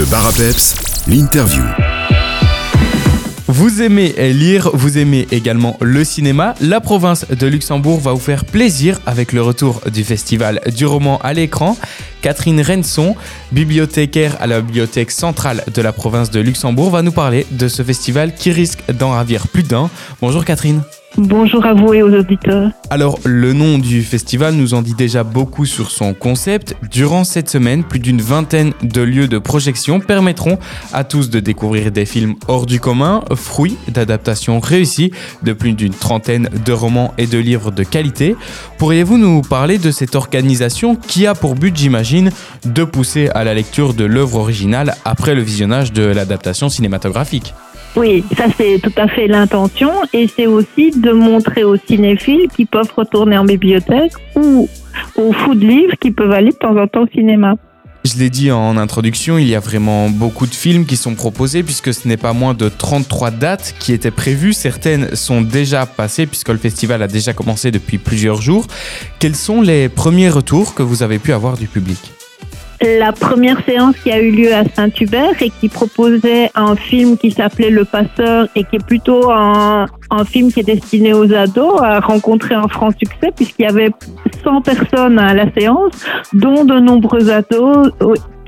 Le bar l'interview. Vous aimez lire, vous aimez également le cinéma. La province de Luxembourg va vous faire plaisir avec le retour du festival du roman à l'écran. Catherine Renson, bibliothécaire à la bibliothèque centrale de la province de Luxembourg, va nous parler de ce festival qui risque d'en ravir plus d'un. Bonjour Catherine. Bonjour à vous et aux auditeurs. Alors, le nom du festival nous en dit déjà beaucoup sur son concept. Durant cette semaine, plus d'une vingtaine de lieux de projection permettront à tous de découvrir des films hors du commun, fruits d'adaptations réussies de plus d'une trentaine de romans et de livres de qualité. Pourriez-vous nous parler de cette organisation qui a pour but, j'imagine, de pousser à la lecture de l'œuvre originale après le visionnage de l'adaptation cinématographique? Oui, ça c'est tout à fait l'intention et c'est aussi de montrer aux cinéphiles qui peuvent retourner en bibliothèque ou aux fous de livres qui peuvent aller de temps en temps au cinéma. Je l'ai dit en introduction, il y a vraiment beaucoup de films qui sont proposés puisque ce n'est pas moins de 33 dates qui étaient prévues. Certaines sont déjà passées puisque le festival a déjà commencé depuis plusieurs jours. Quels sont les premiers retours que vous avez pu avoir du public? La première séance qui a eu lieu à Saint-Hubert et qui proposait un film qui s'appelait Le Passeur et qui est plutôt un, un, film qui est destiné aux ados a rencontré un franc succès puisqu'il y avait 100 personnes à la séance, dont de nombreux ados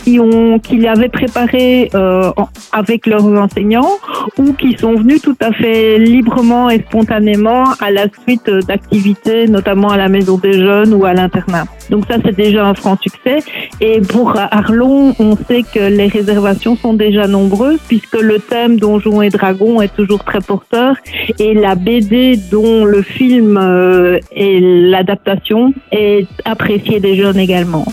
qui ont qui l'avaient préparé euh, avec leurs enseignants ou qui sont venus tout à fait librement et spontanément à la suite d'activités, notamment à la maison des jeunes ou à l'internat. Donc ça, c'est déjà un franc succès. Et pour Arlon, on sait que les réservations sont déjà nombreuses puisque le thème Donjons et Dragons est toujours très porteur et la BD dont le film euh, et l'adaptation est appréciée des jeunes également.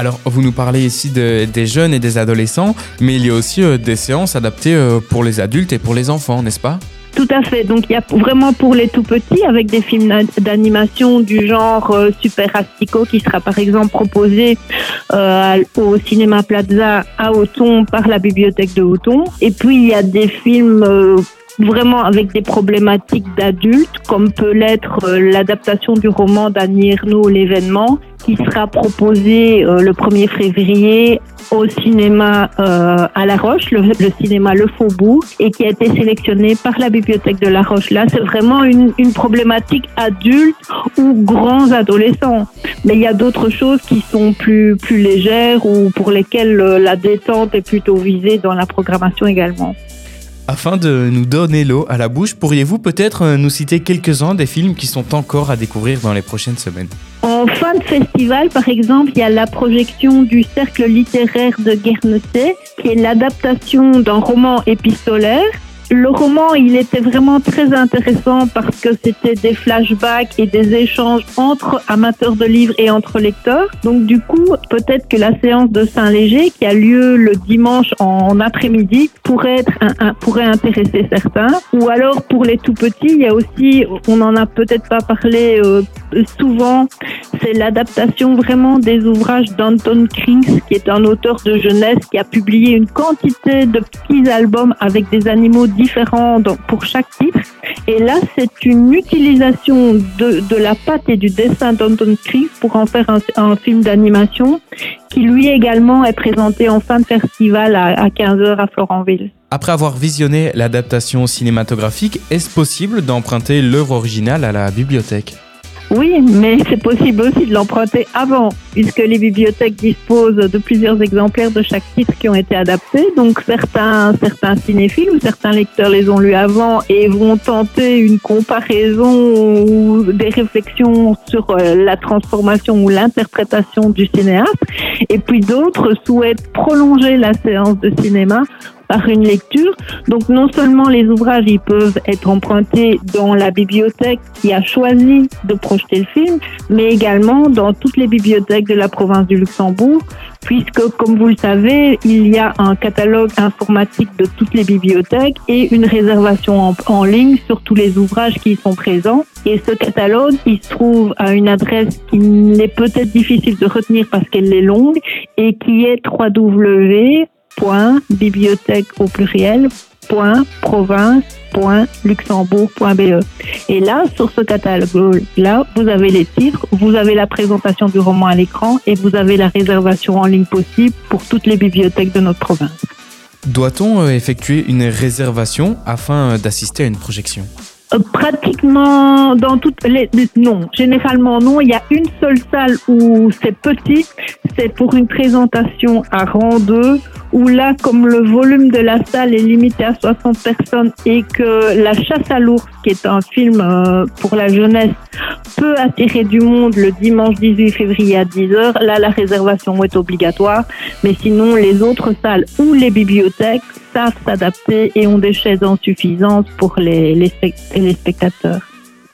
Alors, vous nous parlez ici des jeunes et des adolescents, mais il y a aussi euh, des séances adaptées euh, pour les adultes et pour les enfants, n'est-ce pas? Tout à fait. Donc il y a vraiment pour les tout petits avec des films d'animation du genre euh, Super Astico qui sera par exemple proposé au cinéma Plaza à Auton par la bibliothèque de Auton. Et puis il y a des films vraiment avec des problématiques d'adultes, comme peut l'être euh, l'adaptation du roman d'Annie Ernaux, L'événement, qui sera proposé euh, le 1er février au cinéma euh, à La Roche, le, cinéma Le Faubourg, et qui a été sélectionné par la bibliothèque de La Roche. Là, c'est vraiment une, une problématique adulte ou grands adolescents. Mais il y a d'autres choses qui sont plus, plus légères ou pour lesquelles la détente est plutôt visée dans la programmation également. Afin de nous donner l'eau à la bouche, pourriez-vous peut-être euh, nous citer quelques-uns des films qui sont encore à découvrir dans les prochaines semaines? En fin de festival, par exemple, il y a la projection du Cercle littéraire de Guernesey, qui est l'adaptation d'un roman épistolaire le roman, il était vraiment très intéressant parce que c'était des flashbacks et des échanges entre amateurs de livres et entre lecteurs. Donc du coup, peut-être que la séance de Saint-Léger, qui a lieu le dimanche en après-midi, pourrait être pourrait intéresser certains. Ou alors pour les tout petits, il y a aussi, on n'en a peut-être pas parlé euh, souvent, c'est l'adaptation vraiment des ouvrages d'Anton Krings, qui est un auteur de jeunesse qui a publié une quantité de petits albums avec des animaux différents pour chaque titre. Et là, c'est une utilisation de, la patte et du dessin d'Anton Krings pour en faire un, un film d'animation qui lui également est présenté en fin de festival à, à 15h à Florentville. Après avoir visionné l'adaptation cinématographique, est-ce possible d'emprunter l'œuvre originale à la bibliothèque? Oui, mais c'est possible aussi de l'emprunter avant, puisque les bibliothèques disposent de plusieurs exemplaires de chaque titre qui ont été adaptés. Donc certains, certains cinéphiles ou certains lecteurs les ont lus avant et vont tenter une comparaison ou des réflexions sur euh, la transformation ou l'interprétation du cinéaste. Et puis d'autres souhaitent prolonger la séance de cinéma par une lecture. Donc non seulement les ouvrages ils peuvent être empruntés dans la bibliothèque qui a choisi de projeter le film, mais également dans toutes les bibliothèques de la province du Luxembourg, puisque comme vous le savez, il y a un catalogue informatique de toutes les bibliothèques et une réservation en, ligne sur tous les ouvrages qui y sont présents. Et ce catalogue, il se trouve à une adresse qui est peut-être difficile de retenir parce qu'elle est longue et qui est www bibliothèque au pluriel province.luxembourg.be. Et là, sur ce catalogue-là, vous avez les titres, vous avez la présentation du roman à l'écran et vous avez la réservation en ligne possible pour toutes les bibliothèques de notre province. Doit-on effectuer une réservation afin d'assister à une projection? Euh, Pratiquement dans toutes les non, généralement non. Il y a une seule salle où c'est petit, c'est pour une présentation à rang 2 où là, comme le volume de la salle est limité à 60 personnes et que La chasse à l'ours, qui est un film euh, pour la jeunesse, peut attirer du monde le dimanche 18 février à 10h, là, la réservation est obligatoire. Mais sinon, les autres salles ou les bibliothèques savent s'adapter et ont des chaises en suffisance pour les, les spectateurs.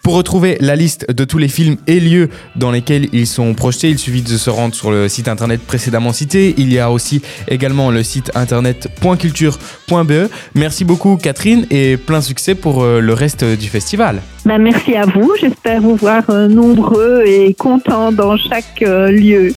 Pour retrouver la liste de tous les films et lieux dans lesquels ils sont projetés, il suffit de se rendre sur le site internet précédemment cité. Il y a aussi également le site internet .culture.be. Merci beaucoup Catherine et plein succès pour euh, le reste du festival. Ben, merci à vous, j'espère vous voir euh, nombreux et contents dans chaque euh, lieu.